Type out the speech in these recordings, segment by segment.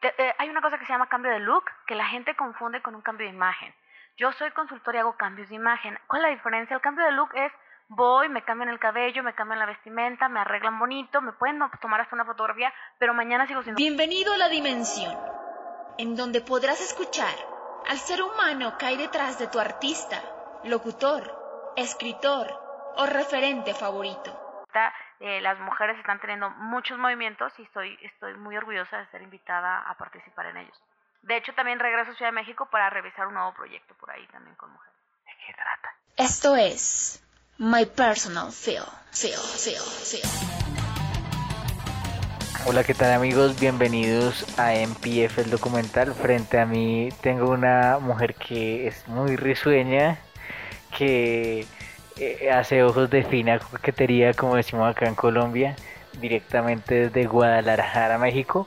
porque eh, hay una cosa que se llama cambio de look, que la gente confunde con un cambio de imagen. Yo soy consultor y hago cambios de imagen. ¿Cuál es la diferencia? El cambio de look es voy, me cambian el cabello, me cambian la vestimenta, me arreglan bonito, me pueden tomar hasta una fotografía, pero mañana sigo siendo... Bienvenido a la dimensión, en donde podrás escuchar al ser humano que hay detrás de tu artista, locutor, escritor o referente favorito. Eh, las mujeres están teniendo muchos movimientos y estoy, estoy muy orgullosa de ser invitada a participar en ellos. De hecho, también regreso a Ciudad de México para revisar un nuevo proyecto por ahí también con mujeres. ¿De qué trata? Esto es My Personal Feel, Feel, Feel, Feel. Hola, ¿qué tal amigos? Bienvenidos a MPF el documental. Frente a mí tengo una mujer que es muy risueña, que eh, hace ojos de fina coquetería, como decimos acá en Colombia, directamente desde Guadalajara, México.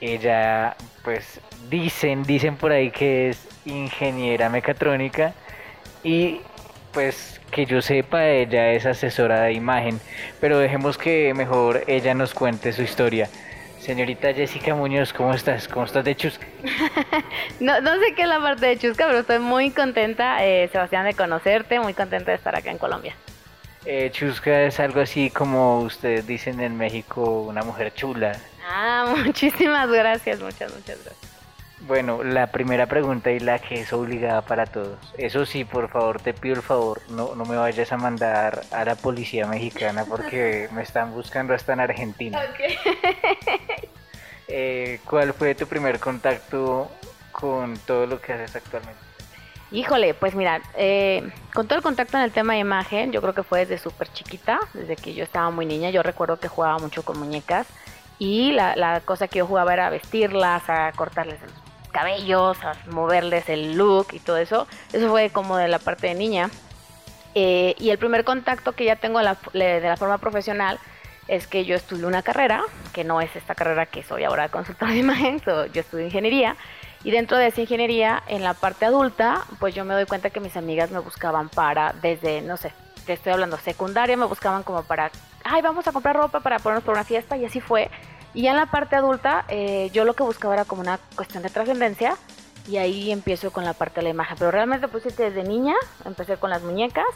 Ella, pues, dicen, dicen por ahí que es ingeniera mecatrónica y, pues, que yo sepa, ella es asesora de imagen, pero dejemos que mejor ella nos cuente su historia. Señorita Jessica Muñoz, ¿cómo estás? ¿Cómo estás de Chusca? no, no sé qué es la parte de Chusca, pero estoy muy contenta, eh, Sebastián, de conocerte, muy contenta de estar acá en Colombia. Eh, chusca es algo así como ustedes dicen en México, una mujer chula. Ah, muchísimas gracias, muchas, muchas gracias. Bueno, la primera pregunta y la que es obligada para todos. Eso sí, por favor, te pido el favor, no, no me vayas a mandar a la policía mexicana porque me están buscando hasta en Argentina. Eh, ¿Cuál fue tu primer contacto con todo lo que haces actualmente? Híjole, pues mira, eh, con todo el contacto en el tema de imagen, yo creo que fue desde súper chiquita, desde que yo estaba muy niña. Yo recuerdo que jugaba mucho con muñecas y la, la cosa que yo jugaba era vestirlas, a cortarles los cabellos, a moverles el look y todo eso. Eso fue como de la parte de niña. Eh, y el primer contacto que ya tengo de la forma profesional es que yo estudié una carrera, que no es esta carrera que soy ahora consultora de imagen, yo estudié ingeniería. Y dentro de esa ingeniería, en la parte adulta, pues yo me doy cuenta que mis amigas me buscaban para, desde, no sé, te estoy hablando, secundaria, me buscaban como para, ay, vamos a comprar ropa para ponernos por una fiesta, y así fue. Y ya en la parte adulta, eh, yo lo que buscaba era como una cuestión de trascendencia y ahí empiezo con la parte de la imagen. Pero realmente pues desde niña, empecé con las muñecas.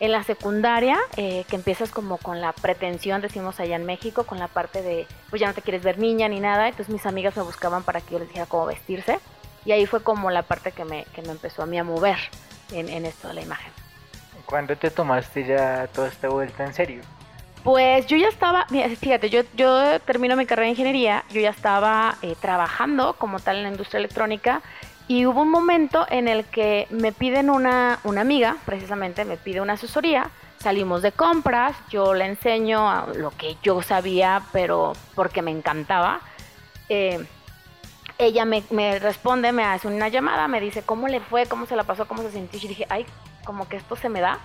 En la secundaria, eh, que empiezas como con la pretensión, decimos allá en México, con la parte de, pues ya no te quieres ver niña ni nada. Entonces mis amigas me buscaban para que yo les dijera cómo vestirse. Y ahí fue como la parte que me, que me empezó a mí a mover en, en esto de la imagen. ¿Cuándo te tomaste ya toda esta vuelta en serio? Pues yo ya estaba, fíjate, yo, yo termino mi carrera de ingeniería, yo ya estaba eh, trabajando como tal en la industria electrónica y hubo un momento en el que me piden una, una amiga, precisamente me pide una asesoría, salimos de compras, yo le enseño lo que yo sabía, pero porque me encantaba. Eh, ella me, me, responde, me hace una llamada, me dice cómo le fue, cómo se la pasó, cómo se sintió. Y dije, ay, como que esto se me da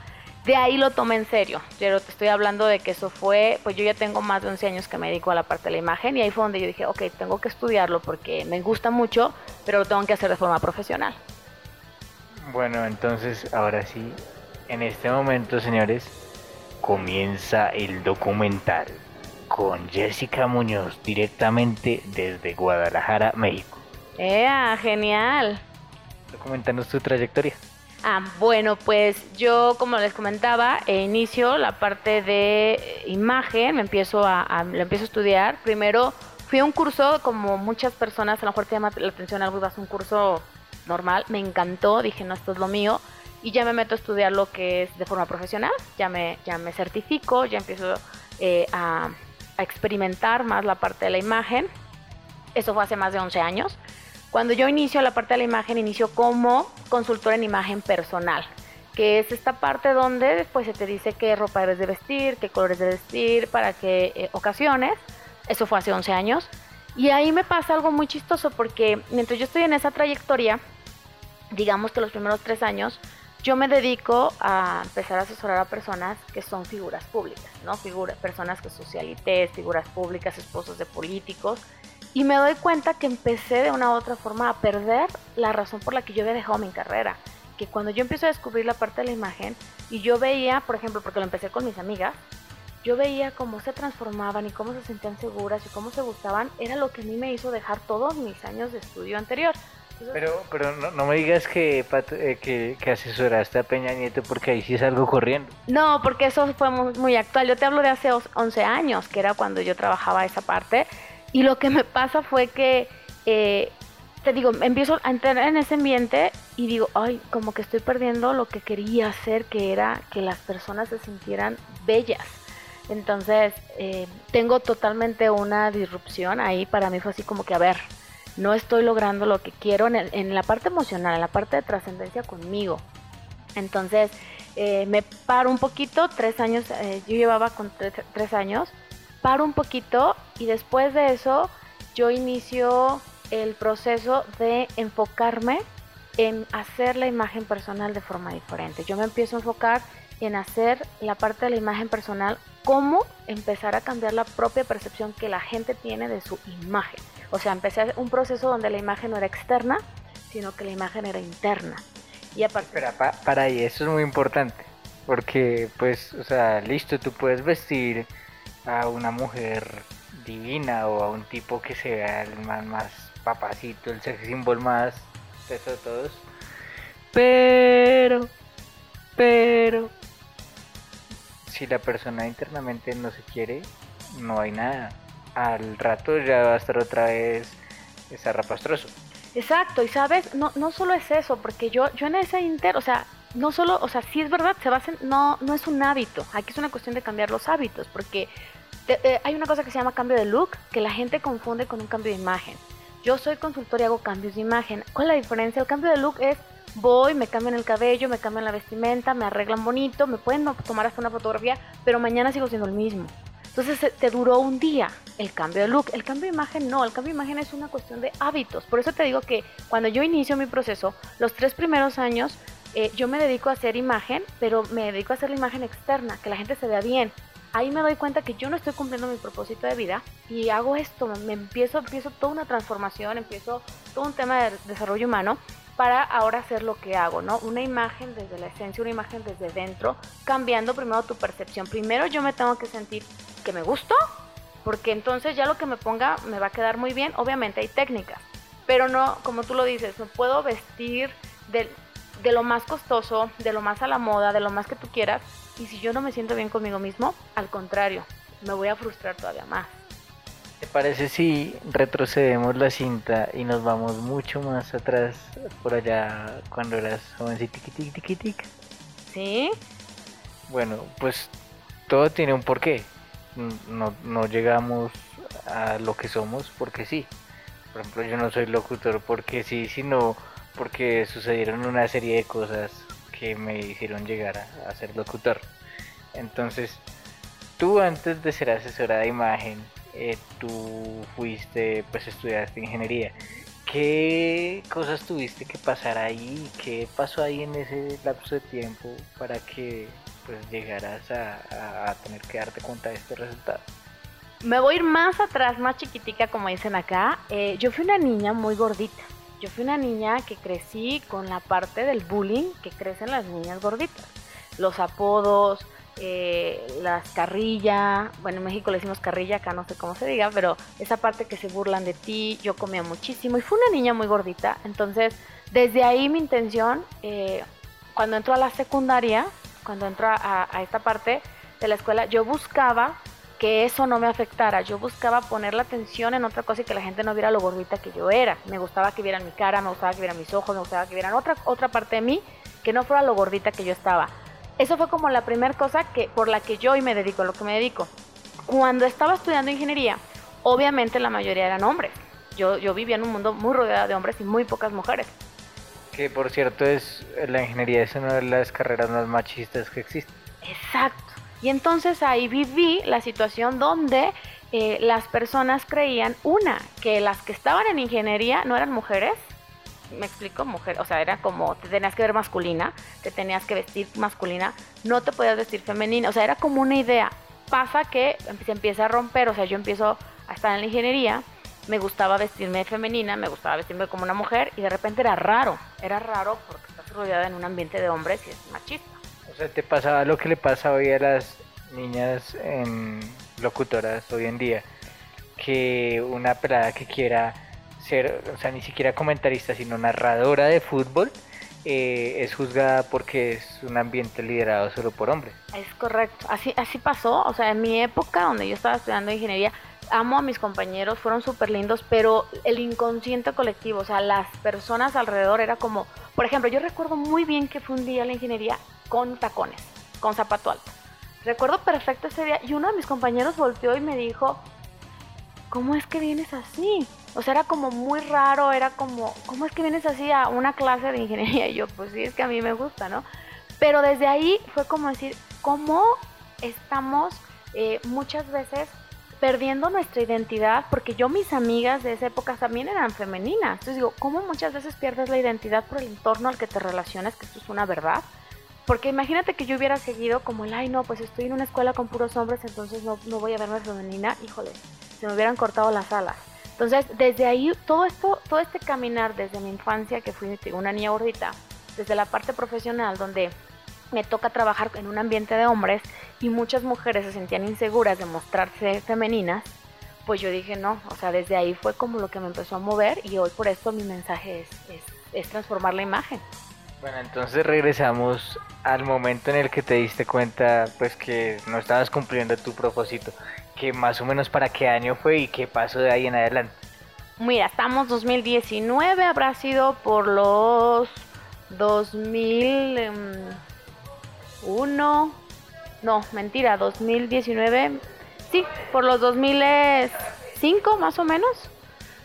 de ahí lo tomé en serio. Pero te estoy hablando de que eso fue, pues yo ya tengo más de 11 años que me dedico a la parte de la imagen y ahí fue donde yo dije, ok, tengo que estudiarlo porque me gusta mucho, pero lo tengo que hacer de forma profesional. Bueno, entonces ahora sí, en este momento, señores, comienza el documental con Jessica Muñoz directamente desde Guadalajara, México. ¡Ea, genial! Documentanos tu trayectoria. Ah, bueno, pues yo, como les comentaba, eh, inicio la parte de imagen, me empiezo a, lo empiezo a estudiar. Primero fui a un curso, como muchas personas, a lo mejor te llama la atención algo, vas a un curso normal, me encantó, dije, no, esto es lo mío. Y ya me meto a estudiar lo que es de forma profesional, ya me, ya me certifico, ya empiezo eh, a, a experimentar más la parte de la imagen. Eso fue hace más de 11 años. Cuando yo inicio la parte de la imagen, inicio como consultora en imagen personal, que es esta parte donde después se te dice qué ropa debes de vestir, qué colores de vestir, para qué eh, ocasiones. Eso fue hace 11 años. Y ahí me pasa algo muy chistoso porque mientras yo estoy en esa trayectoria, digamos que los primeros tres años, yo me dedico a empezar a asesorar a personas que son figuras públicas, ¿no? Figuras, personas que socialites, figuras públicas, esposos de políticos, y me doy cuenta que empecé de una u otra forma a perder la razón por la que yo había dejado mi carrera. Que cuando yo empiezo a descubrir la parte de la imagen y yo veía, por ejemplo, porque lo empecé con mis amigas, yo veía cómo se transformaban y cómo se sentían seguras y cómo se gustaban, era lo que a mí me hizo dejar todos mis años de estudio anterior. pero pero no, no, me digas que, eh, que, que, asesoraste a Peña Nieto porque ahí sí salgo corriendo. No, porque eso fue muy, actual. Yo te hablo de hace 11 años, que era cuando yo trabajaba esa parte. Y lo que me pasa fue que, eh, te digo, empiezo a entrar en ese ambiente y digo, ay, como que estoy perdiendo lo que quería hacer, que era que las personas se sintieran bellas entonces, eh, tengo totalmente una disrupción ahí. Para mí fue así como que, a ver, no estoy logrando lo que quiero en, la parte emocional, en la parte de trascendencia conmigo. Entonces, eh, me paro un poquito, tres años, eh, yo llevaba con tres, años, paro un poquito y después de eso yo inicio el proceso de enfocarme en hacer la imagen personal de forma diferente. Yo me empiezo a enfocar en hacer la parte de la imagen personal, cómo empezar a cambiar la propia percepción que la gente tiene de su imagen. O sea, empecé un proceso donde la imagen no era externa, sino que la imagen era interna. Y aparte... Espera, para ahí, eso es muy importante, porque pues, o sea, listo, tú puedes vestir a una mujer divina o a un tipo que sea el más, más papacito, el sex symbol más de todos, pero, pero, si la persona internamente no se quiere, no hay nada. Al rato ya va a estar otra vez zarrapastroso. Exacto, y sabes, no, no solo es eso, porque yo, yo en ese inter, o sea, no solo, o sea, sí es verdad, se basa no, no es un hábito, aquí es una cuestión de cambiar los hábitos, porque eh, hay una cosa que se llama cambio de look, que la gente confunde con un cambio de imagen. Yo soy consultor y hago cambios de imagen. ¿Cuál es la diferencia? El cambio de look es voy, me cambian el cabello, me cambian la vestimenta, me arreglan bonito, me pueden tomar hasta una fotografía, pero mañana sigo siendo el mismo. Entonces te duró un día el cambio de look. El cambio de imagen no, el cambio de imagen es una cuestión de hábitos. Por eso te digo que cuando yo inicio mi proceso, los tres primeros años eh, yo me dedico a hacer imagen, pero me dedico a hacer la imagen externa, que la gente se vea bien. Ahí me doy cuenta que yo no estoy cumpliendo mi propósito de vida y hago esto, me empiezo, empiezo toda una transformación, empiezo todo un tema de desarrollo humano para ahora hacer lo que hago, ¿no? Una imagen desde la esencia, una imagen desde dentro, cambiando primero tu percepción. Primero yo me tengo que sentir que me gusto, porque entonces ya lo que me ponga me va a quedar muy bien. Obviamente hay técnicas, pero no, como tú lo dices, no puedo vestir de, de lo más costoso, de lo más a la moda, de lo más que tú quieras, y si yo no me siento bien conmigo mismo, al contrario, me voy a frustrar todavía más. ¿Te parece si retrocedemos la cinta y nos vamos mucho más atrás, por allá, cuando eras jovencita? Sí. Bueno, pues todo tiene un porqué. No, no llegamos a lo que somos porque sí. Por ejemplo, yo no soy locutor porque sí, sino porque sucedieron una serie de cosas que me hicieron llegar a, ser locutor. Entonces, tú antes de ser asesora de imagen, eh, tú fuiste, pues estudiaste ingeniería. ¿Qué cosas tuviste que pasar ahí? ¿Qué pasó ahí en ese lapso de tiempo para que pues llegaras a, tener que darte cuenta de este resultado? Me voy a ir más atrás, más chiquitica, como dicen acá. Eh, yo fui una niña muy gordita. Yo fui una niña que crecí con la parte del bullying que crecen las niñas gorditas. Los apodos, eh, las carrilla, bueno en México le decimos carrilla, acá no sé cómo se diga, pero esa parte que se burlan de ti, yo comía muchísimo y fue una niña muy gordita, entonces desde ahí mi intención, eh, cuando entro a la secundaria, cuando entro a, esta parte de la escuela, yo buscaba que eso no me afectara. Yo buscaba poner la atención en otra cosa y que la gente no viera lo gordita que yo era. Me gustaba que vieran mi cara, me gustaba que vieran mis ojos, me gustaba que vieran otra, otra parte de mí que no fuera lo gordita que yo estaba. Eso fue como la primera cosa que, por la que yo hoy me dedico, a lo que me dedico. Cuando estaba estudiando ingeniería, obviamente la mayoría eran hombres. Yo, yo vivía en un mundo muy rodeado de hombres y muy pocas mujeres. Que por cierto es la ingeniería es una de las carreras más machistas que existen. Exacto. Y entonces ahí viví la situación donde eh, las personas creían, una, que las que estaban en ingeniería no eran mujeres me explico, mujer, o sea, era como te tenías que ver masculina, te tenías que vestir masculina, no te podías vestir femenina, o sea, era como una idea. Pasa que se empieza a romper, o sea, yo empiezo a estar en la ingeniería, me gustaba vestirme femenina, me gustaba vestirme como una mujer y de repente era raro, era raro porque estás rodeada en un ambiente de hombres y es machista. O sea, te pasaba lo que le pasa hoy a las niñas en locutoras hoy en día que una pelada que quiera ser, o sea, ni siquiera comentarista, sino narradora de fútbol, eh, es juzgada porque es un ambiente liderado solo por hombres. Es correcto, así, así pasó, o sea, en mi época donde yo estaba estudiando ingeniería, amo a mis compañeros, fueron súper lindos, pero el inconsciente colectivo, o sea, las personas alrededor era como, por ejemplo, yo recuerdo muy bien que fue un día la ingeniería con tacones, con zapato alto. Recuerdo perfecto ese día y uno de mis compañeros volteó y me dijo, ¿cómo es que vienes así? O sea, era como muy raro, era como, ¿cómo es que vienes así a una clase de ingeniería? Y yo, pues sí, es que a mí me gusta, ¿no? Pero desde ahí fue como decir, ¿cómo estamos eh, muchas veces perdiendo nuestra identidad? Porque yo, mis amigas de esa época también eran femeninas. Entonces digo, ¿cómo muchas veces pierdes la identidad por el entorno al que te relacionas? Que esto es una verdad. Porque imagínate que yo hubiera seguido como el, ay no, pues estoy en una escuela con puros hombres, entonces no, no voy a verme femenina. Híjole, se me hubieran cortado las alas. Entonces, desde ahí, todo esto, todo este caminar desde mi infancia, que fui una niña gordita, desde la parte profesional, donde me toca trabajar en un ambiente de hombres y muchas mujeres se sentían inseguras de mostrarse femeninas, pues yo dije no, o sea, desde ahí fue como lo que me empezó a mover y hoy por esto mi mensaje es, es, es transformar la imagen. Bueno, entonces regresamos al momento en el que te diste cuenta pues que no estabas cumpliendo tu propósito, que más o menos para qué año fue y qué pasó de ahí en adelante. Mira, estamos 2019, habrá sido por los 2001, no, mentira, 2019, sí, por los 2005 más o menos,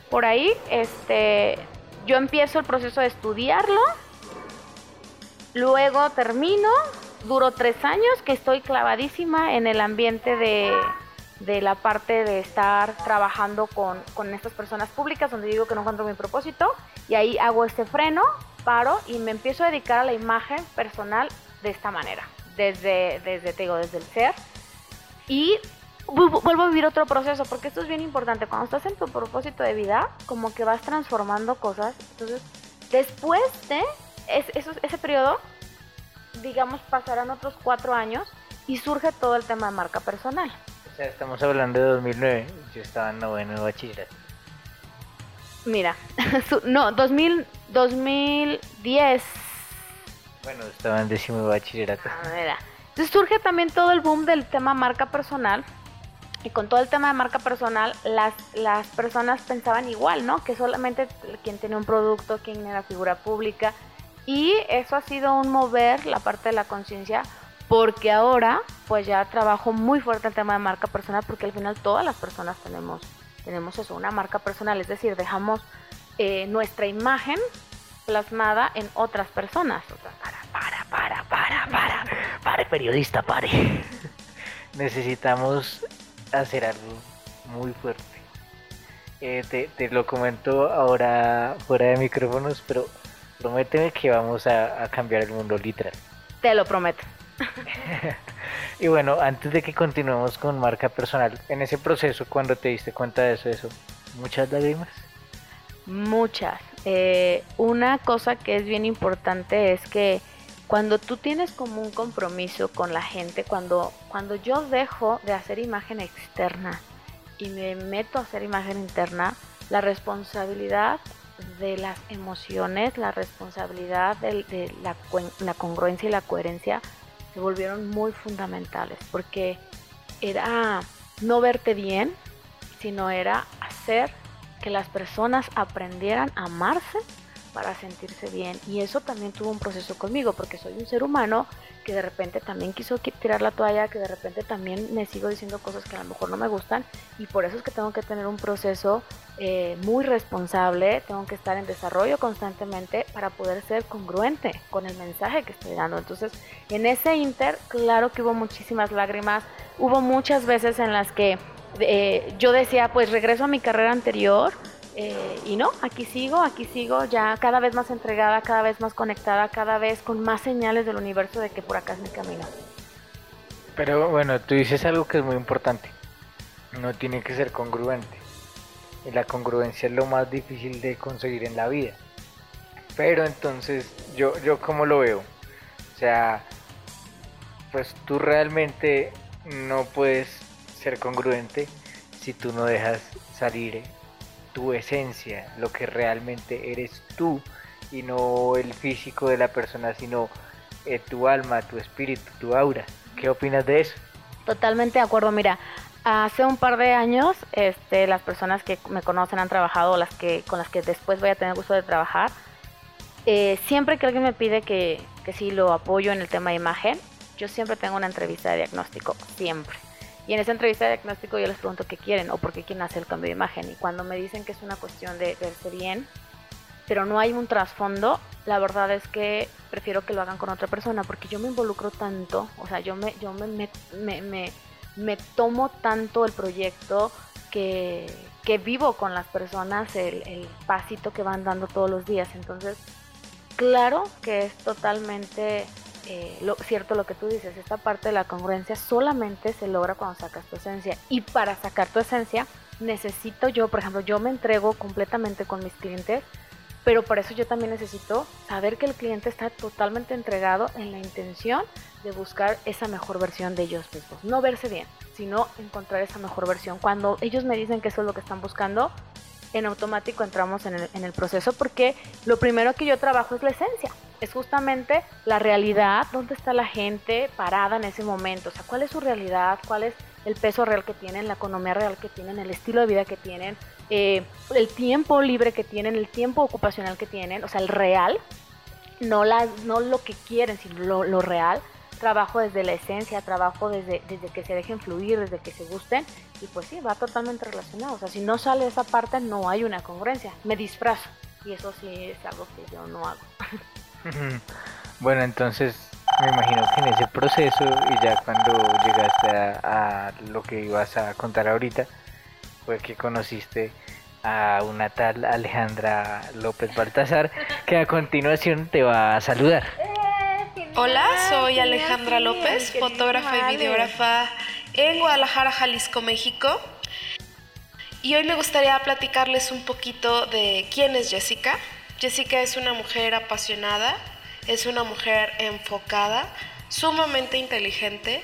por ahí, este, yo empiezo el proceso de estudiarlo Luego termino, duro tres años que estoy clavadísima en el ambiente de, de la parte de estar trabajando con, con, estas personas públicas donde digo que no encuentro mi propósito y ahí hago este freno, paro y me empiezo a dedicar a la imagen personal de esta manera, desde, desde, te digo, desde el ser. Y vuelvo a vivir otro proceso porque esto es bien importante, cuando estás en tu propósito de vida como que vas transformando cosas, entonces después de es, ese periodo, digamos, pasarán otros cuatro años y surge todo el tema de marca personal. O sea, estamos hablando de 2009, yo estaba en noveno de bachillerato. Mira, no, 2000, 2010. Bueno, estaba en décimo de bachillerato. Ah, Entonces surge también todo el boom del tema marca personal. Y con todo el tema de marca personal, las, las personas pensaban igual, ¿no? Que solamente quien tenía un producto, quien era figura pública, y eso ha sido un mover la parte de la conciencia porque ahora pues ya trabajo muy fuerte el tema de marca personal porque al final todas las personas tenemos, tenemos eso, una marca personal, es decir, dejamos eh, nuestra imagen plasmada en otras personas. para, para, para, para, para, pare periodista, pare. Necesitamos hacer algo muy fuerte. Eh, te, te lo comento ahora fuera de micrófonos, pero Prométeme que vamos a, cambiar el mundo literal. Te lo prometo. y bueno, antes de que continuemos con marca personal, en ese proceso, cuando te diste cuenta de eso, eso ¿muchas lágrimas? Muchas. Eh, una cosa que es bien importante es que cuando tú tienes como un compromiso con la gente, cuando, cuando yo dejo de hacer imagen externa y me meto a hacer imagen interna, la responsabilidad de las emociones, la responsabilidad de, la, la, congruencia y la coherencia se volvieron muy fundamentales porque era no verte bien, sino era hacer que las personas aprendieran a amarse para sentirse bien. Y eso también tuvo un proceso conmigo, porque soy un ser humano que de repente también quiso tirar la toalla, que de repente también me sigo diciendo cosas que a lo mejor no me gustan. Y por eso es que tengo que tener un proceso eh, muy responsable, tengo que estar en desarrollo constantemente para poder ser congruente con el mensaje que estoy dando. Entonces, en ese inter, claro que hubo muchísimas lágrimas, hubo muchas veces en las que eh, yo decía, pues regreso a mi carrera anterior eh, y no, aquí sigo, aquí sigo, ya cada vez más entregada, cada vez más conectada, cada vez con más señales del universo de que por acá es mi camino. Pero bueno, tú dices algo que es muy importante. No tiene que ser congruente. Y la congruencia es lo más difícil de conseguir en la vida. Pero entonces, yo, yo como lo veo. O sea, pues tú realmente no puedes ser congruente si tú no dejas salir tu esencia, lo que realmente eres tú y no el físico de la persona, sino eh, tu alma, tu espíritu, tu aura. ¿Qué opinas de eso? Totalmente de acuerdo. Mira, hace un par de años, este, las personas que me conocen han trabajado, las que con las que después voy a tener gusto de trabajar, eh, siempre que alguien me pide que, que sí lo apoyo en el tema de imagen, yo siempre tengo una entrevista de diagnóstico, siempre. Y en esa entrevista de diagnóstico yo les pregunto qué quieren o por qué quieren hacer el cambio de imagen. Y cuando me dicen que es una cuestión de verse bien, pero no hay un trasfondo, la verdad es que prefiero que lo hagan con otra persona porque yo me involucro tanto, o sea, yo me, yo me, me, me, me tomo tanto el proyecto que, que vivo con las personas el, el pasito que van dando todos los días. Entonces, claro que es totalmente eh, lo, cierto lo que tú dices, esta parte de la congruencia solamente se logra cuando sacas tu esencia. Y para sacar tu esencia, necesito yo, por ejemplo, yo me entrego completamente con mis clientes, pero por eso yo también necesito saber que el cliente está totalmente entregado en la intención de buscar esa mejor versión de ellos mismos. No verse bien, sino encontrar esa mejor versión. Cuando ellos me dicen que eso es lo que están buscando, en automático entramos en el, en el proceso porque lo primero que yo trabajo es la esencia es justamente la realidad, dónde está la gente parada en ese momento, o sea, cuál es su realidad, cuál es el peso real que tienen, la economía real que tienen, el estilo de vida que tienen, eh, el tiempo libre que tienen, el tiempo ocupacional que tienen, o sea, el real, no, la, no lo que quieren, sino lo, lo real. Trabajo desde la esencia, trabajo desde, desde que se dejen fluir, desde que se gusten, y pues sí, va totalmente relacionado. O sea, si no sale esa parte, no hay una congruencia. Me disfrazo, y eso sí es algo que yo no hago. Bueno, entonces me imagino que en ese proceso y ya cuando llegaste a, a, lo que ibas a contar ahorita, fue que conociste a una tal Alejandra López Baltazar, que a continuación te va a saludar. Hola, soy Alejandra López, fotógrafa y videógrafa en Guadalajara, Jalisco, México. Y hoy me gustaría platicarles un poquito de quién es Jessica. Jessica es una mujer apasionada, es una mujer enfocada, sumamente inteligente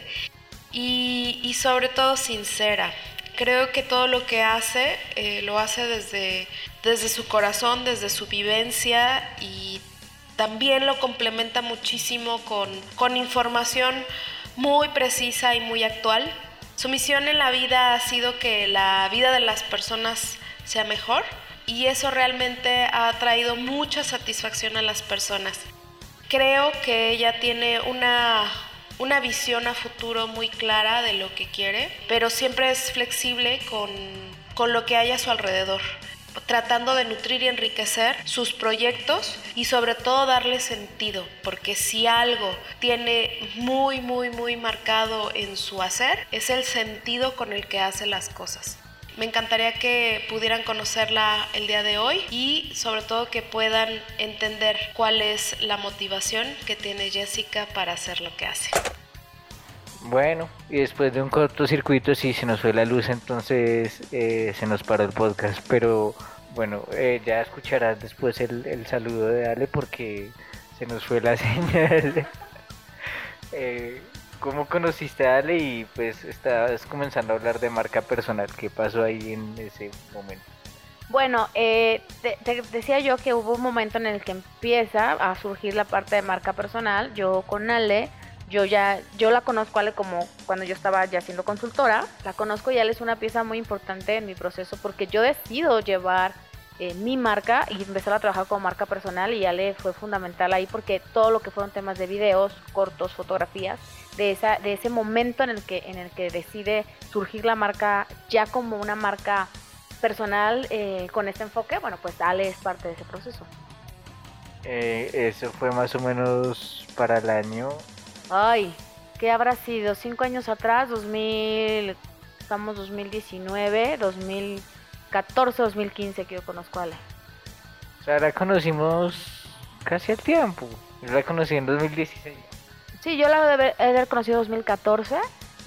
y, y sobre todo sincera. Creo que todo lo que hace eh, lo hace desde, desde su corazón, desde su vivencia y también lo complementa muchísimo con, con información muy precisa y muy actual. Su misión en la vida ha sido que la vida de las personas sea mejor y eso realmente ha traído mucha satisfacción a las personas. Creo que ella tiene una, una visión a futuro muy clara de lo que quiere, pero siempre es flexible con, con lo que hay a su alrededor tratando de nutrir y enriquecer sus proyectos y sobre todo darle sentido, porque si algo tiene muy, muy, muy marcado en su hacer, es el sentido con el que hace las cosas. Me encantaría que pudieran conocerla el día de hoy y sobre todo que puedan entender cuál es la motivación que tiene Jessica para hacer lo que hace. Bueno, y después de un cortocircuito sí se nos fue la luz, entonces eh, se nos paró el podcast, pero bueno, eh, ya escucharás después el, el, saludo de Ale porque se nos fue la señal. eh, ¿Cómo conociste a Ale y pues estabas comenzando a hablar de marca personal? ¿Qué pasó ahí en ese momento? Bueno, eh, te, te, decía yo que hubo un momento en el que empieza a surgir la parte de marca personal. Yo con Ale, yo ya, yo la conozco Ale como cuando yo estaba ya siendo consultora. La conozco y Ale es una pieza muy importante en mi proceso porque yo decido llevar eh, mi marca y empezar a trabajar como marca personal y Ale fue fundamental ahí porque todo lo que fueron temas de videos, cortos, fotografías, de, esa, de ese momento en el, que, en el que decide surgir la marca ya como una marca personal eh, con este enfoque, bueno, pues Ale es parte de ese proceso. Eh, eso fue más o menos para el año. Ay, ¿qué habrá sido? Cinco años atrás, 2000, estamos 2019, 2014, 2015 que yo conozco a Ale. O sea, la conocimos casi al tiempo. Yo la conocí en 2016. Sí, yo la he de haber conocido en 2014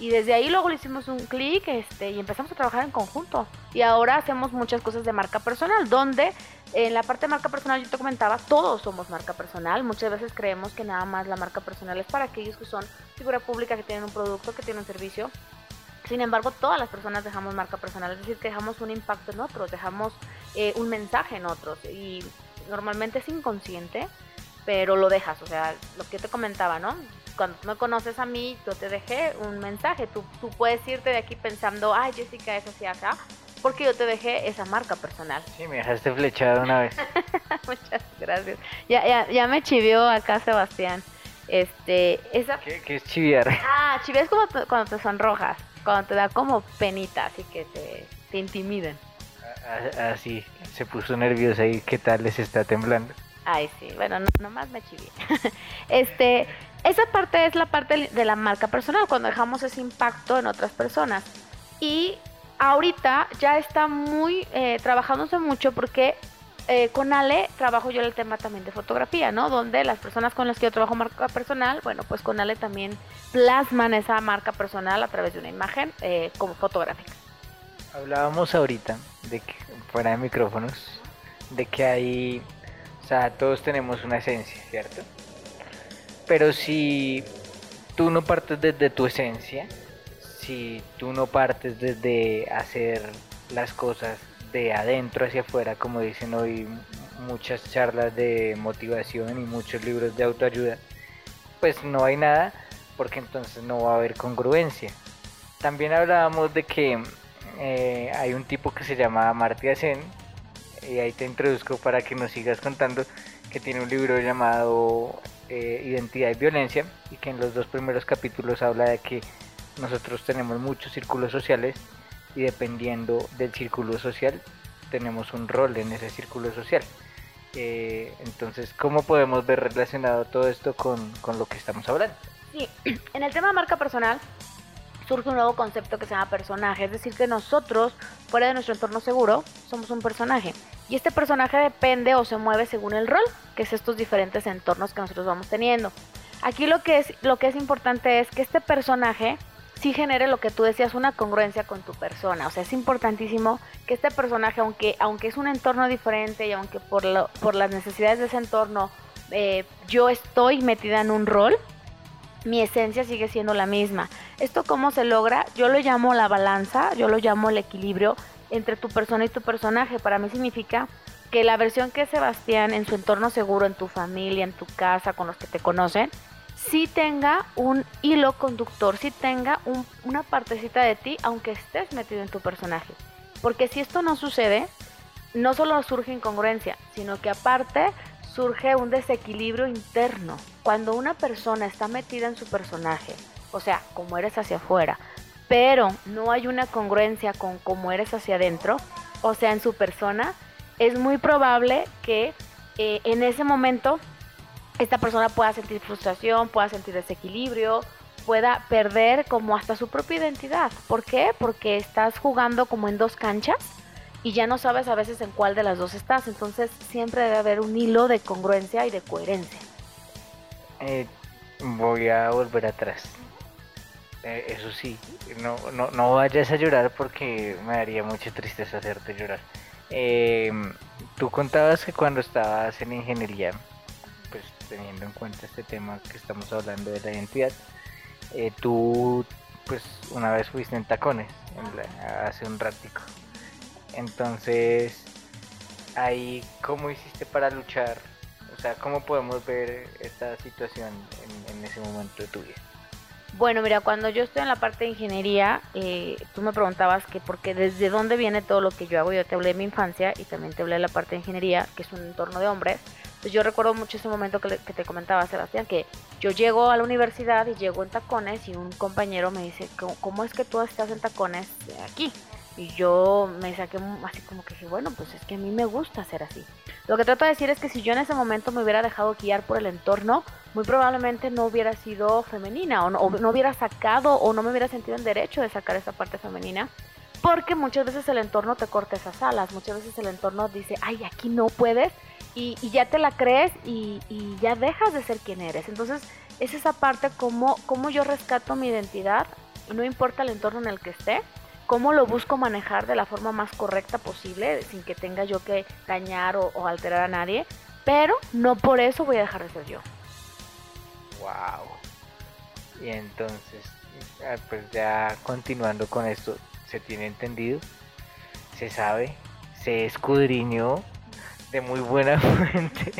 y desde ahí luego le hicimos un clic este, y empezamos a trabajar en conjunto. Y ahora hacemos muchas cosas de marca personal, donde En la parte de marca personal, yo te comentaba, todos somos marca personal. Muchas veces creemos que nada más la marca personal es para aquellos que son figura pública, que tienen un producto, que tienen un servicio. Sin embargo, todas las personas dejamos marca personal, es decir, que dejamos un impacto en otros, dejamos eh, un mensaje en otros. Y normalmente es inconsciente, pero lo dejas. O sea, lo que te comentaba, ¿no? Cuando me conoces a mí, yo te dejé un mensaje. Tú, tú puedes irte de aquí pensando, ay, Jessica es así acá porque yo te dejé esa marca personal. Sí, me dejaste flechada una vez. Muchas gracias. Ya, ya, ya me chivió acá Sebastián. Este, esa... ¿Qué, qué es chiviar? Ah, chiviar es como cuando te sonrojas, cuando te da como penita, así que te, te intimidan. Así, ah, ah, se puso nerviosa y qué tal les está temblando. Ay, sí, bueno, no, nomás me chivié. este, esa parte es la parte de la marca personal, cuando dejamos ese impacto en otras personas. Y ahorita ya está muy eh, trabajándose mucho porque eh, con Ale trabajo yo el tema también de fotografía, ¿no? Donde las personas con las que yo trabajo marca personal, bueno, pues con Ale también plasman esa marca personal a través de una imagen eh, como fotográfica. Hablábamos ahorita de que, fuera de micrófonos, de que hay, todos tenemos una esencia, ¿cierto? Pero si tú no partes desde tu esencia, si tú no partes desde hacer las cosas de adentro hacia afuera, como dicen hoy muchas charlas de motivación y muchos libros de autoayuda, pues no hay nada porque entonces no va a haber congruencia. También hablábamos de que eh, hay un tipo que se llama Amartya Sen y ahí te introduzco para que nos sigas contando que tiene un libro llamado eh, Identidad y Violencia y que en los dos primeros capítulos habla de que nosotros tenemos muchos círculos sociales y dependiendo del círculo social tenemos un rol en ese círculo social. Eh, entonces, ¿cómo podemos ver relacionado todo esto con, con, lo que estamos hablando? Sí, en el tema de marca personal surge un nuevo concepto que se llama personaje, es decir, que nosotros, fuera de nuestro entorno seguro, somos un personaje. Y este personaje depende o se mueve según el rol, que es estos diferentes entornos que nosotros vamos teniendo. Aquí lo que es, lo que es importante es que este personaje sí genere lo que tú decías, una congruencia con tu persona. O sea, es importantísimo que este personaje, aunque, aunque es un entorno diferente y aunque por, por las necesidades de ese entorno eh, yo estoy metida en un rol, mi esencia sigue siendo la misma. ¿Esto cómo se logra? Yo lo llamo la balanza, yo lo llamo el equilibrio entre tu persona y tu personaje. Para mí significa que la versión que es Sebastián en su entorno seguro, en tu familia, en tu casa, con los que te conocen, si tenga un hilo conductor, si tenga una partecita de ti, aunque estés metido en tu personaje. Porque si esto no sucede, no solo surge incongruencia, sino que aparte surge un desequilibrio interno. Cuando una persona está metida en su personaje, o sea, como eres hacia afuera, pero no hay una congruencia con cómo eres hacia adentro, o sea, en su persona, es muy probable que eh, en ese momento esta persona pueda sentir frustración, pueda sentir desequilibrio, pueda perder como hasta su propia identidad. ¿Por qué? Porque estás jugando como en dos canchas y ya no sabes a veces en cuál de las dos estás. Entonces siempre debe haber un hilo de congruencia y de coherencia. Eh, voy a volver atrás. Eh, eso sí, no, no, no, vayas a llorar porque me daría mucha tristeza hacerte llorar. Eh, tú contabas que cuando estabas en ingeniería teniendo en cuenta este tema que estamos hablando de la identidad, eh, tú pues una vez fuiste en tacones hace un ratico. Entonces, ahí, ¿cómo hiciste para luchar? O sea, ¿cómo podemos ver esta situación en, ese momento de tu vida? Bueno, mira, cuando yo estoy en la parte de ingeniería, eh, tú me preguntabas que porque desde dónde viene todo lo que yo hago. Yo te hablé de mi infancia y también te hablé de la parte de ingeniería, que es un entorno de hombres. Pues yo recuerdo mucho ese momento que, te comentaba, Sebastián, que yo llego a la universidad y llego en tacones y un compañero me dice, ¿cómo, es que tú estás en tacones aquí? Y yo me saqué así como que dije, bueno, pues es que a mí me gusta ser así. Lo que trato de decir es que si yo en ese momento me hubiera dejado guiar por el entorno, muy probablemente no hubiera sido femenina o no, no hubiera sacado o no me hubiera sentido en derecho de sacar esa parte femenina. Porque muchas veces el entorno te corta esas alas, muchas veces el entorno dice, ay, aquí no puedes, y, ya te la crees y, ya dejas de ser quien eres. Entonces es esa parte como, como yo rescato mi identidad, no importa el entorno en el que esté, cómo lo busco manejar de la forma más correcta posible, sin que tenga yo que dañar o, alterar a nadie, pero no por eso voy a dejar de ser yo. Wow. Y entonces, ah, pues ya continuando con esto, se tiene entendido, se sabe, se escudriñó de muy buena fuente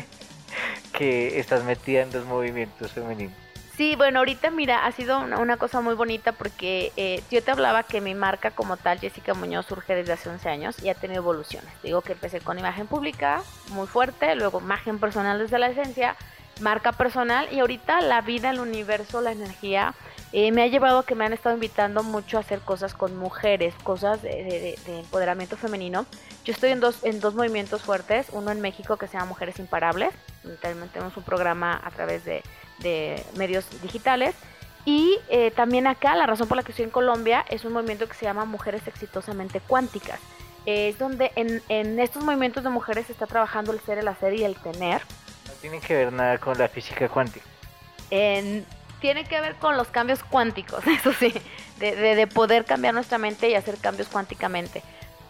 que estás metida en dos movimientos femeninos. Sí, bueno, ahorita mira, ha sido una, cosa muy bonita porque eh, yo te hablaba que mi marca como tal, Jessica Muñoz, surge desde hace 11 años y ha tenido evoluciones. Digo que empecé con imagen pública, muy fuerte, luego imagen personal desde la esencia, marca personal y ahorita la vida, el universo, la energía eh, me ha llevado a que me han estado invitando mucho a hacer cosas con mujeres, cosas de, empoderamiento femenino. Yo estoy en dos, en dos movimientos fuertes, uno en México que se llama Mujeres Imparables, también tenemos un programa a través de, medios digitales. Y eh, también acá, la razón por la que estoy en Colombia, es un movimiento que se llama Mujeres Exitosamente Cuánticas. es donde en, en estos movimientos de mujeres se está trabajando el ser, el hacer y el tener. No tienen que ver nada con la física cuántica. En, tiene que ver con los cambios cuánticos, eso sí, de, poder cambiar nuestra mente y hacer cambios cuánticamente.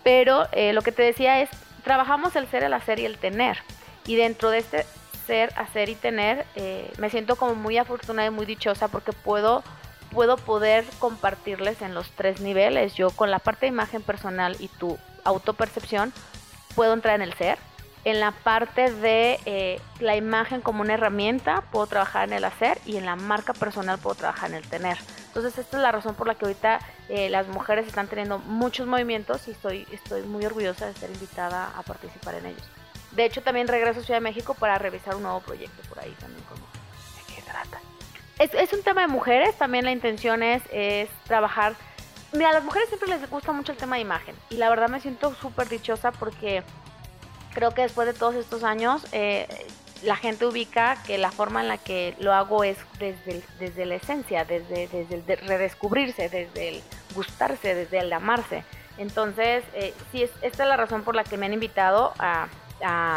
Pero eh, lo que te decía es, trabajamos el ser, el hacer y el tener. Y dentro de este ser, hacer y tener, eh, me siento como muy afortunada y muy dichosa porque puedo, puedo poder compartirles en los tres niveles. Yo con la parte de imagen personal y tu autopercepción, puedo entrar en el ser, en la parte de eh, la imagen como una herramienta, puedo trabajar en el hacer y en la marca personal puedo trabajar en el tener. Entonces esta es la razón por la que ahorita eh, las mujeres están teniendo muchos movimientos y estoy, estoy muy orgullosa de ser invitada a participar en ellos. De hecho también regreso a Ciudad de México para revisar un nuevo proyecto por ahí también. Como, ¿De qué trata? Es, es un tema de mujeres, también la intención es, es trabajar... Mira, a las mujeres siempre les gusta mucho el tema de imagen y la verdad me siento súper dichosa porque creo que después de todos estos años eh, la gente ubica que la forma en la que lo hago es desde, desde la esencia, desde, desde el redescubrirse, desde el gustarse, desde el amarse. Entonces, eh, sí, es, esta es la razón por la que me han invitado a,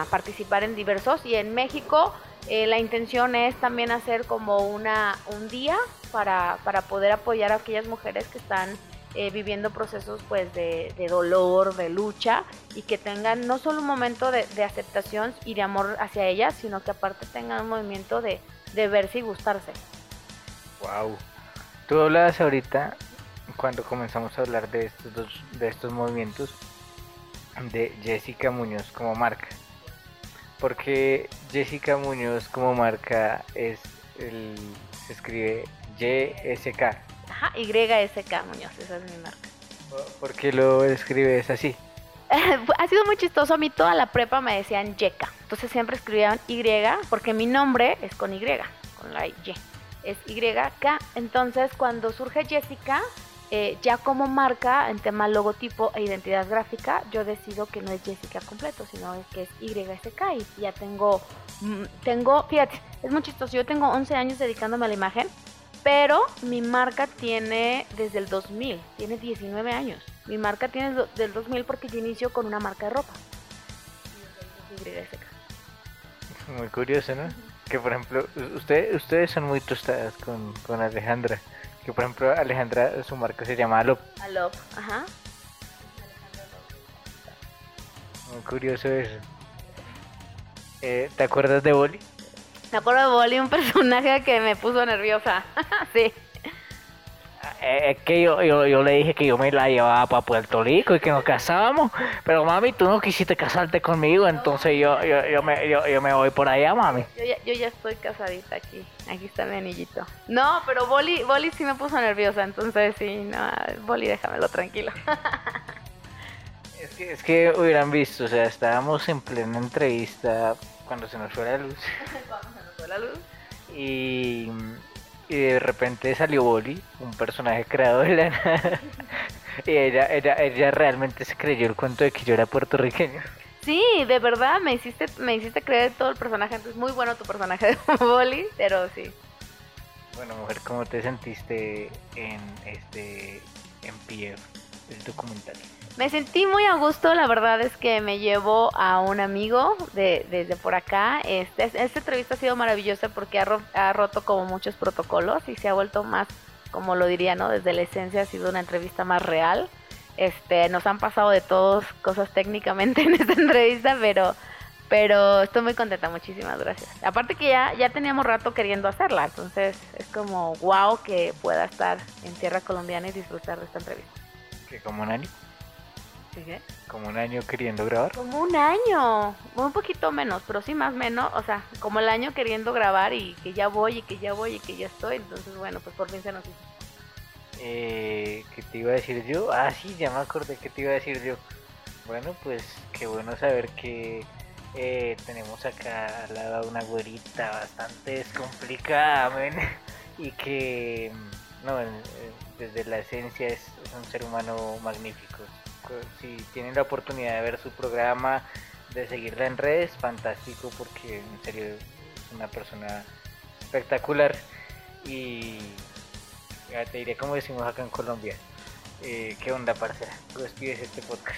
participar en diversos y en México eh, la intención es también hacer como una, un día para, para poder apoyar a aquellas mujeres que están eh, viviendo procesos pues de, dolor, de lucha y que tengan no solo un momento de, aceptación y de amor hacia ellas, sino que aparte tengan un movimiento de, verse y gustarse. Wow. Tú hablabas ahorita cuando comenzamos a hablar de estos dos, de estos movimientos de Jessica Muñoz como marca. Porque Jessica Muñoz como marca es el se escribe JSK Ajá, YSK Muñoz, esa es mi marca. ¿Por qué lo escribes así? ha sido muy chistoso. A mí toda la prepa me decían Yeka. Entonces siempre escribían Y porque mi nombre es con Y, con la Y. Es YK. Entonces cuando surge Jessica, eh, ya como marca en tema logotipo e identidad gráfica, yo decido que no es Jessica completo, sino que es YSK. Y ya tengo, mm, tengo, fíjate, es muy chistoso. Yo tengo 11 años dedicándome a la imagen pero mi marca tiene desde el 2000, tiene 19 años. Mi marca tiene del 2000 porque yo inicio con una marca de ropa. Muy curioso, ¿no? Que por ejemplo, ustedes ustedes son muy tostadas con, con Alejandra. Que por ejemplo, Alejandra, su marca se llama Alop. Alop, ajá. Muy curioso eso. Eh, ¿Te acuerdas de Boli? Me acuerdo de Bolly, un personaje que me puso nerviosa. sí. Eh, es que yo, yo, le dije que yo me la llevaba para Puerto Rico y que nos casábamos. Pero mami, tú no quisiste casarte conmigo, entonces yo, yo, yo, me, yo, me voy por allá, mami. Yo ya, yo ya estoy casadita aquí. Aquí está mi anillito. No, pero Bolly, Bolly sí me puso nerviosa, entonces sí, no, Bolly déjamelo tranquilo. es, que, es que hubieran visto, o sea, estábamos en plena entrevista cuando se nos fue la luz. la luz. Y, de repente salió Boli, un personaje creado de la nada. y ella, ella, ella realmente se creyó el cuento de que yo era puertorriqueño. Sí, de verdad me hiciste, me hiciste creer todo el personaje. Entonces, muy bueno tu personaje de Boli, pero sí. Bueno, mujer, ¿cómo te sentiste en este en pie el documental? Me sentí muy a gusto, la verdad es que me llevo a un amigo de, desde por acá. Este, esta entrevista ha sido maravillosa porque ha, roto como muchos protocolos y se ha vuelto más, como lo diría, ¿no? Desde la esencia ha sido una entrevista más real. Este, nos han pasado de todos cosas técnicamente en esta entrevista, pero pero estoy muy contenta, muchísimas gracias. Aparte que ya, ya teníamos rato queriendo hacerla, entonces es como wow que pueda estar en tierra colombiana y disfrutar de esta entrevista. ¿Qué, como un ¿Sí, ¿Como un año queriendo grabar? Como un año, un poquito menos, pero sí más menos, o sea, como el año queriendo grabar y que ya voy y que ya voy y que ya estoy, entonces bueno, pues por fin se nos hizo. Eh, ¿Qué te iba a decir yo? Ah, sí, ya me acordé que te iba a decir yo. Bueno, pues qué bueno saber que eh, tenemos acá al lado una güerita bastante descomplicada, y que, no, desde la esencia es, un ser humano magnífico. Si tienen la oportunidad de ver su programa, de seguirla en redes, fantástico, porque en serio es una persona espectacular y te diré como decimos acá en Colombia, eh, ¿Qué onda, parcera? Tú despides este podcast.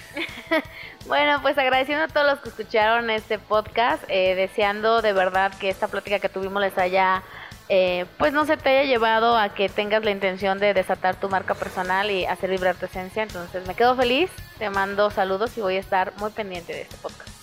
bueno, pues agradeciendo a todos los que escucharon este podcast, eh, deseando de verdad que esta plática que tuvimos les haya, eh, pues no se te haya llevado a que tengas la intención de desatar tu marca personal y hacer vibrar tu esencia. Entonces me quedo feliz, te mando saludos y voy a estar muy pendiente de este podcast.